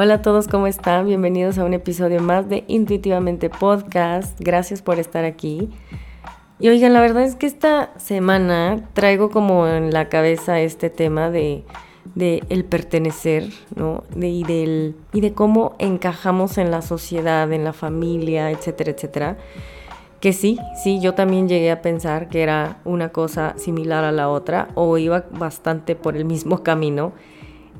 Hola a todos, ¿cómo están? Bienvenidos a un episodio más de Intuitivamente Podcast. Gracias por estar aquí. Y oigan, la verdad es que esta semana traigo como en la cabeza este tema de, el pertenecer, ¿no? Y, y de cómo encajamos en la sociedad, en la familia, etcétera, etcétera. Que sí, sí, yo también llegué a pensar que era una cosa similar a la otra o iba bastante por el mismo camino.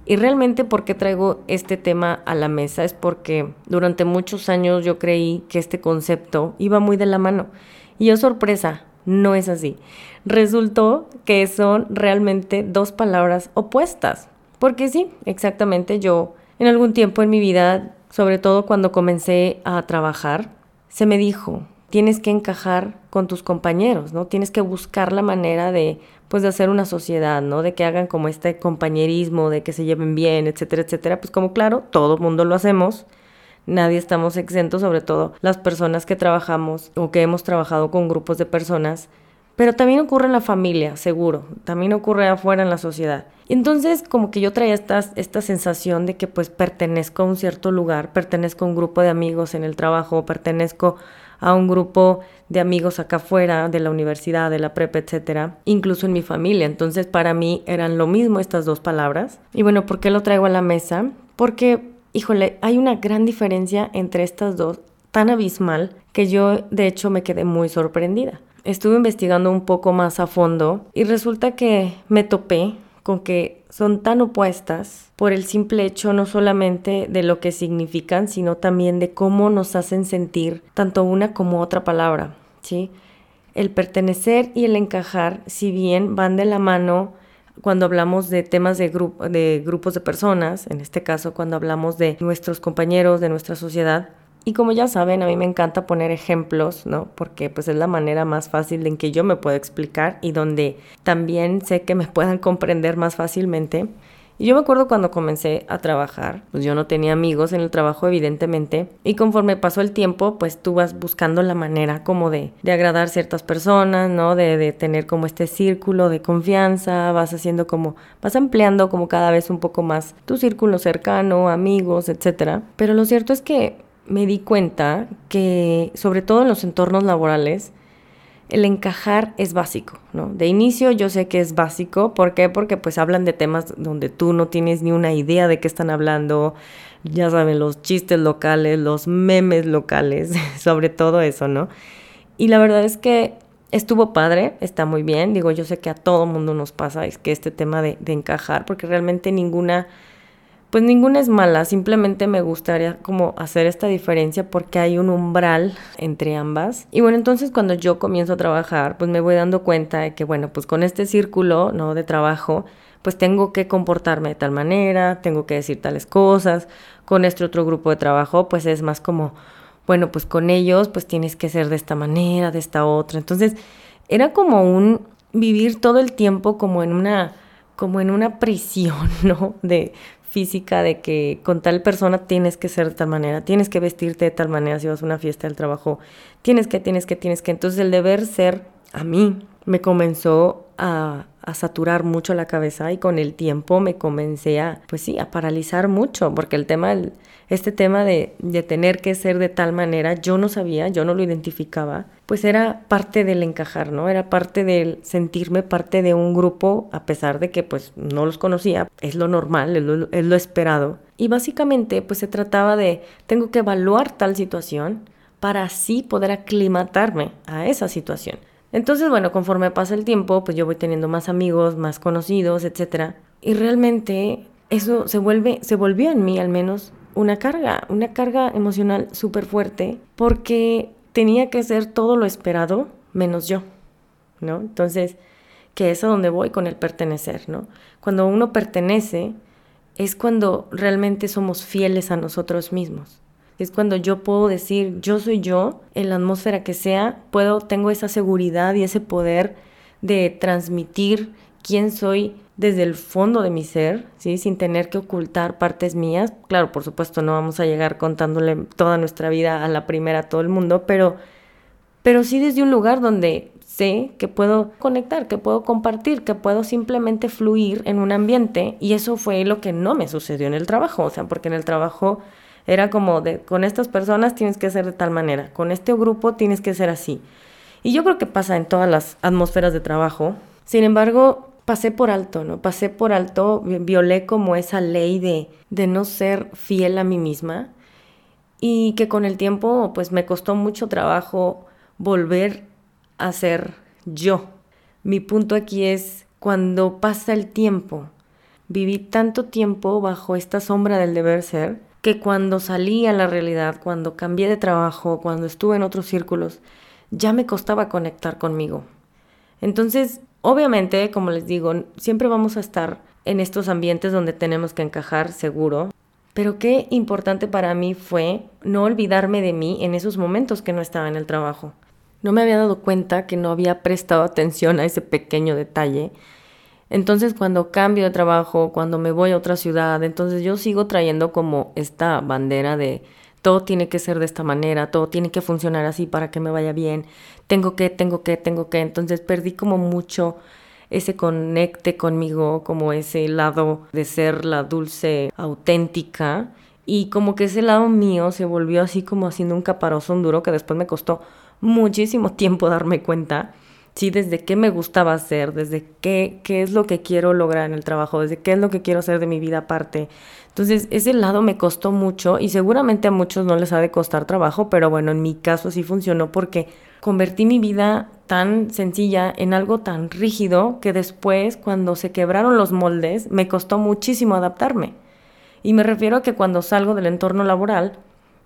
Y realmente por qué traigo este tema a la mesa es porque durante muchos años yo creí que este concepto iba muy de la mano. Y yo sorpresa, no es así. Resultó que son realmente dos palabras opuestas. Porque sí, exactamente yo en algún tiempo en mi vida, sobre todo cuando comencé a trabajar, se me dijo, tienes que encajar con tus compañeros, ¿no? Tienes que buscar la manera de, pues, de hacer una sociedad, ¿no? De que hagan como este compañerismo, de que se lleven bien, etcétera, etcétera. Pues como claro, todo mundo lo hacemos, nadie estamos exentos, sobre todo las personas que trabajamos o que hemos trabajado con grupos de personas. Pero también ocurre en la familia, seguro. También ocurre afuera en la sociedad. Entonces, como que yo traía esta, esta sensación de que pues pertenezco a un cierto lugar, pertenezco a un grupo de amigos en el trabajo, pertenezco a un grupo de amigos acá afuera, de la universidad, de la prepa, etcétera, incluso en mi familia. Entonces, para mí eran lo mismo estas dos palabras. Y bueno, ¿por qué lo traigo a la mesa? Porque, híjole, hay una gran diferencia entre estas dos, tan abismal, que yo de hecho me quedé muy sorprendida. Estuve investigando un poco más a fondo y resulta que me topé con que son tan opuestas por el simple hecho no solamente de lo que significan, sino también de cómo nos hacen sentir tanto una como otra palabra, ¿sí? El pertenecer y el encajar, si bien van de la mano cuando hablamos de temas de, de grupos de personas, en este caso cuando hablamos de nuestros compañeros, de nuestra sociedad, y como ya saben, a mí me encanta poner ejemplos, ¿no? Porque pues es la manera más fácil en que yo me puedo explicar y donde también sé que me puedan comprender más fácilmente. Y yo me acuerdo cuando comencé a trabajar, pues yo no tenía amigos en el trabajo evidentemente, y conforme pasó el tiempo, pues tú vas buscando la manera como de, de agradar ciertas personas, ¿no? De, de tener como este círculo de confianza, vas haciendo como, vas ampliando como cada vez un poco más tu círculo cercano, amigos, etcétera. Pero lo cierto es que me di cuenta que, sobre todo en los entornos laborales, el encajar es básico, ¿no? De inicio yo sé que es básico, ¿por qué? Porque pues hablan de temas donde tú no tienes ni una idea de qué están hablando, ya saben, los chistes locales, los memes locales, sobre todo eso, ¿no? Y la verdad es que estuvo padre, está muy bien, digo, yo sé que a todo mundo nos pasa, es que este tema de, de encajar, porque realmente ninguna pues ninguna es mala, simplemente me gustaría como hacer esta diferencia porque hay un umbral entre ambas. Y bueno, entonces cuando yo comienzo a trabajar, pues me voy dando cuenta de que bueno, pues con este círculo, ¿no? De trabajo, pues tengo que comportarme de tal manera, tengo que decir tales cosas. Con este otro grupo de trabajo, pues es más como, bueno, pues con ellos, pues tienes que ser de esta manera, de esta otra. Entonces, era como un vivir todo el tiempo como en una como en una prisión, ¿no? De física de que con tal persona tienes que ser de tal manera, tienes que vestirte de tal manera si vas a una fiesta del trabajo, tienes que, tienes que, tienes que. Entonces el deber ser a mí me comenzó a, a, saturar mucho la cabeza y con el tiempo me comencé a, pues sí, a paralizar mucho, porque el tema, este tema de, de tener que ser de tal manera, yo no sabía, yo no lo identificaba, pues era parte del encajar, ¿no? Era parte del sentirme parte de un grupo, a pesar de que pues no los conocía, es lo normal, es lo, es lo esperado. Y básicamente pues se trataba de, tengo que evaluar tal situación para así poder aclimatarme a esa situación. Entonces, bueno, conforme pasa el tiempo, pues yo voy teniendo más amigos, más conocidos, etc. Y realmente eso se vuelve, se volvió en mí al menos una carga, una carga emocional súper fuerte, porque tenía que ser todo lo esperado menos yo, ¿no? Entonces, que es a donde voy con el pertenecer, ¿no? Cuando uno pertenece, es cuando realmente somos fieles a nosotros mismos es cuando yo puedo decir, yo soy yo, en la atmósfera que sea, puedo, tengo esa seguridad y ese poder de transmitir quién soy desde el fondo de mi ser, ¿sí? sin tener que ocultar partes mías. Claro, por supuesto, no vamos a llegar contándole toda nuestra vida a la primera a todo el mundo, pero, pero sí desde un lugar donde sé que puedo conectar, que puedo compartir, que puedo simplemente fluir en un ambiente y eso fue lo que no me sucedió en el trabajo, o sea, porque en el trabajo era como de, con estas personas tienes que ser de tal manera, con este grupo tienes que ser así. Y yo creo que pasa en todas las atmósferas de trabajo. Sin embargo, pasé por alto, ¿no? Pasé por alto, violé como esa ley de, de no ser fiel a mí misma y que con el tiempo pues me costó mucho trabajo volver a ser yo. Mi punto aquí es cuando pasa el tiempo, viví tanto tiempo bajo esta sombra del deber ser que cuando salí a la realidad, cuando cambié de trabajo, cuando estuve en otros círculos, ya me costaba conectar conmigo. Entonces, obviamente, como les digo, siempre vamos a estar en estos ambientes donde tenemos que encajar seguro, pero qué importante para mí fue no olvidarme de mí en esos momentos que no estaba en el trabajo. No me había dado cuenta que no había prestado atención a ese pequeño detalle. Entonces cuando cambio de trabajo, cuando me voy a otra ciudad, entonces yo sigo trayendo como esta bandera de todo tiene que ser de esta manera, todo tiene que funcionar así para que me vaya bien, tengo que, tengo que, tengo que. Entonces perdí como mucho ese conecte conmigo, como ese lado de ser la dulce auténtica. Y como que ese lado mío se volvió así como haciendo un caparazón duro que después me costó muchísimo tiempo darme cuenta, sí, desde qué me gustaba hacer, desde qué, qué es lo que quiero lograr en el trabajo, desde qué es lo que quiero hacer de mi vida aparte. Entonces, ese lado me costó mucho y seguramente a muchos no les ha de costar trabajo, pero bueno, en mi caso sí funcionó porque convertí mi vida tan sencilla en algo tan rígido que después, cuando se quebraron los moldes, me costó muchísimo adaptarme. Y me refiero a que cuando salgo del entorno laboral,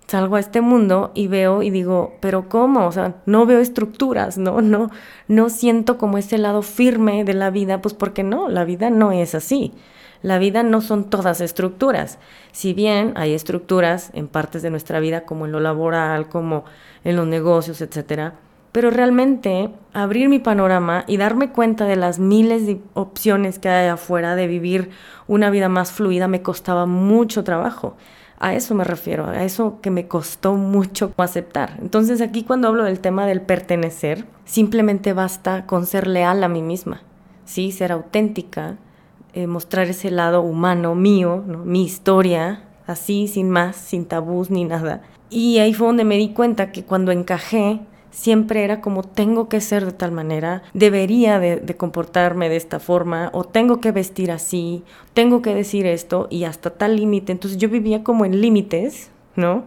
salgo a este mundo y veo y digo, pero ¿cómo? O sea, no veo estructuras, ¿no? No, no siento como ese lado firme de la vida, pues porque no, la vida no es así. La vida no son todas estructuras. Si bien hay estructuras en partes de nuestra vida, como en lo laboral, como en los negocios, etcétera, pero realmente abrir mi panorama y darme cuenta de las miles de opciones que hay afuera de vivir una vida más fluida me costaba mucho trabajo. A eso me refiero, a eso que me costó mucho aceptar. Entonces aquí cuando hablo del tema del pertenecer, simplemente basta con ser leal a mí misma, ¿sí? Ser auténtica, eh, mostrar ese lado humano mío, mi historia, así, sin más, sin tabús ni nada. Y ahí fue donde me di cuenta que cuando encajé, siempre era como tengo que ser de tal manera, debería de, comportarme de esta forma, o tengo que vestir así, tengo que decir esto, y hasta tal límite. Entonces yo vivía como en límites, ¿no?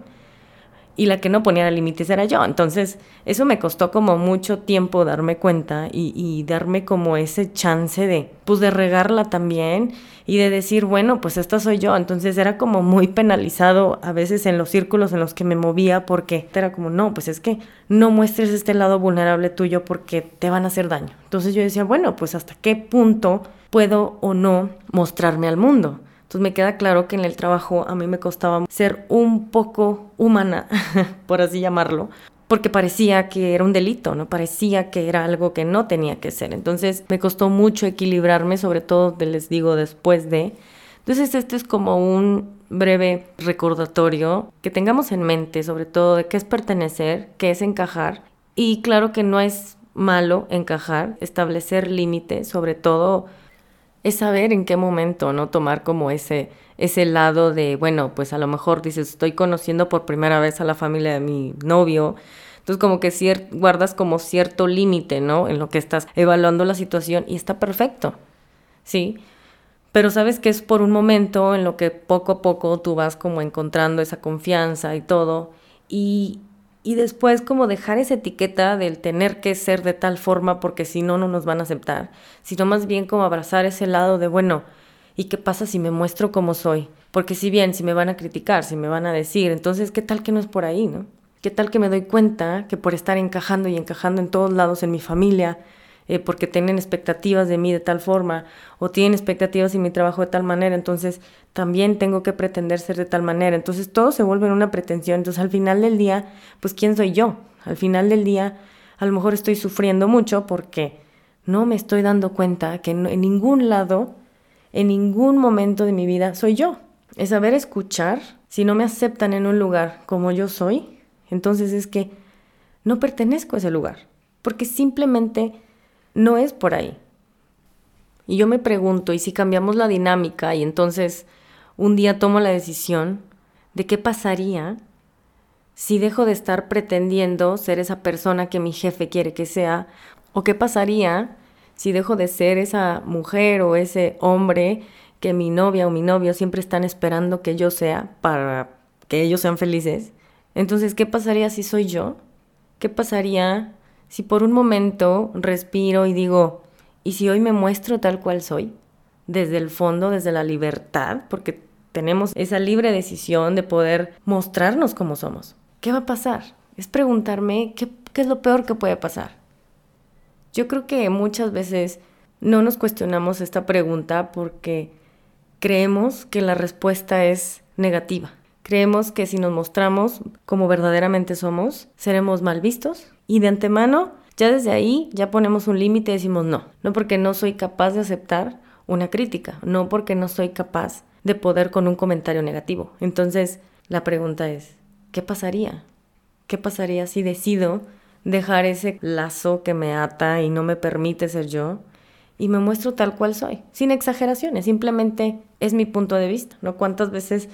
Y la que no ponía límites era yo. Entonces, eso me costó como mucho tiempo darme cuenta y, darme como ese chance de, pues, de regarla también y de decir, bueno, pues esta soy yo. Entonces era como muy penalizado a veces en los círculos en los que me movía porque era como, no, pues es que no muestres este lado vulnerable tuyo porque te van a hacer daño. Entonces yo decía, bueno, pues hasta qué punto puedo o no mostrarme al mundo. Entonces me queda claro que en el trabajo a mí me costaba ser un poco humana, por así llamarlo, porque parecía que era un delito, ¿no? Parecía que era algo que no tenía que ser. Entonces me costó mucho equilibrarme, sobre todo, les digo, después de... Entonces este es como un breve recordatorio que tengamos en mente, sobre todo, de qué es pertenecer, qué es encajar. Y claro que no es malo encajar, establecer límites, sobre todo es saber en qué momento, ¿no? Tomar como ese, ese lado de, bueno, pues a lo mejor dices, estoy conociendo por primera vez a la familia de mi novio. Entonces como que guardas como cierto límite, ¿no? En lo que estás evaluando la situación y está perfecto, ¿sí? Pero sabes que es por un momento en lo que poco a poco tú vas como encontrando esa confianza y todo. Y, y después como dejar esa etiqueta del tener que ser de tal forma porque si no, no nos van a aceptar, sino más bien como abrazar ese lado de, bueno, ¿y qué pasa si me muestro como soy? Porque si bien, si me van a criticar, si me van a decir, entonces, ¿qué tal que no es por ahí, no? ¿Qué tal que me doy cuenta que por estar encajando y encajando en todos lados en mi familia, eh, porque tienen expectativas de mí de tal forma o tienen expectativas en mi trabajo de tal manera, entonces también tengo que pretender ser de tal manera. Entonces todo se vuelve en una pretensión. Entonces al final del día, pues ¿quién soy yo? Al final del día, a lo mejor estoy sufriendo mucho porque no me estoy dando cuenta que en ningún lado, en ningún momento de mi vida soy yo. Es saber escuchar. Si no me aceptan en un lugar como yo soy, entonces es que no pertenezco a ese lugar. Porque simplemente no es por ahí. Y yo me pregunto, ¿y si cambiamos la dinámica y entonces un día tomo la decisión de qué pasaría si dejo de estar pretendiendo ser esa persona que mi jefe quiere que sea? ¿O qué pasaría si dejo de ser esa mujer o ese hombre que mi novia o mi novio siempre están esperando que yo sea para que ellos sean felices? Entonces, ¿qué pasaría si soy yo? ¿Qué pasaría si por un momento respiro y digo, ¿y si hoy me muestro tal cual soy? Desde el fondo, desde la libertad, porque tenemos esa libre decisión de poder mostrarnos como somos. ¿Qué va a pasar? Es preguntarme qué, qué es lo peor que puede pasar. Yo creo que muchas veces no nos cuestionamos esta pregunta porque creemos que la respuesta es negativa. Creemos que si nos mostramos como verdaderamente somos, seremos mal vistos y de antemano, ya desde ahí, ya ponemos un límite y decimos no, no porque no soy capaz de aceptar una crítica, no porque no soy capaz de poder con un comentario negativo. Entonces, la pregunta es, ¿qué pasaría? ¿Qué pasaría si decido dejar ese lazo que me ata y no me permite ser yo y me muestro tal cual soy, sin exageraciones, simplemente es mi punto de vista, ¿no? ¿Cuántas veces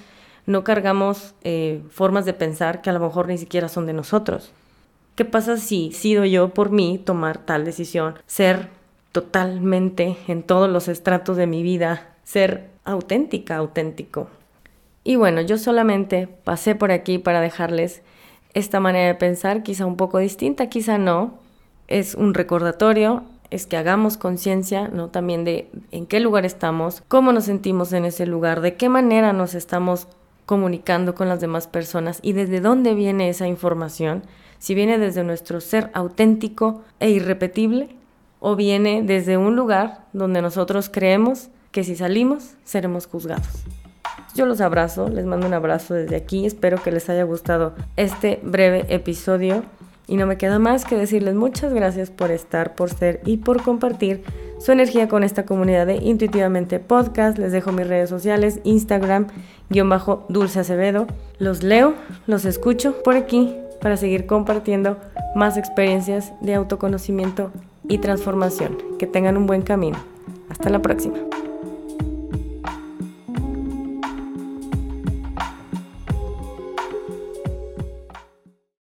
no cargamos eh, formas de pensar que a lo mejor ni siquiera son de nosotros. ¿Qué pasa si sido yo por mí tomar tal decisión? Ser totalmente en todos los estratos de mi vida, ser auténtica, auténtico. Y bueno, yo solamente pasé por aquí para dejarles esta manera de pensar, quizá un poco distinta, quizá no. Es un recordatorio, es que hagamos conciencia, ¿no? También de en qué lugar estamos, cómo nos sentimos en ese lugar, de qué manera nos estamos comunicando con las demás personas y desde dónde viene esa información, si viene desde nuestro ser auténtico e irrepetible o viene desde un lugar donde nosotros creemos que si salimos seremos juzgados. Yo los abrazo, les mando un abrazo desde aquí, espero que les haya gustado este breve episodio y no me queda más que decirles muchas gracias por estar, por ser y por compartir su energía con esta comunidad de Intuitivamente Podcast. Les dejo mis redes sociales, Instagram, guion bajo Dulce Acevedo. Los leo, los escucho por aquí para seguir compartiendo más experiencias de autoconocimiento y transformación. Que tengan un buen camino. Hasta la próxima.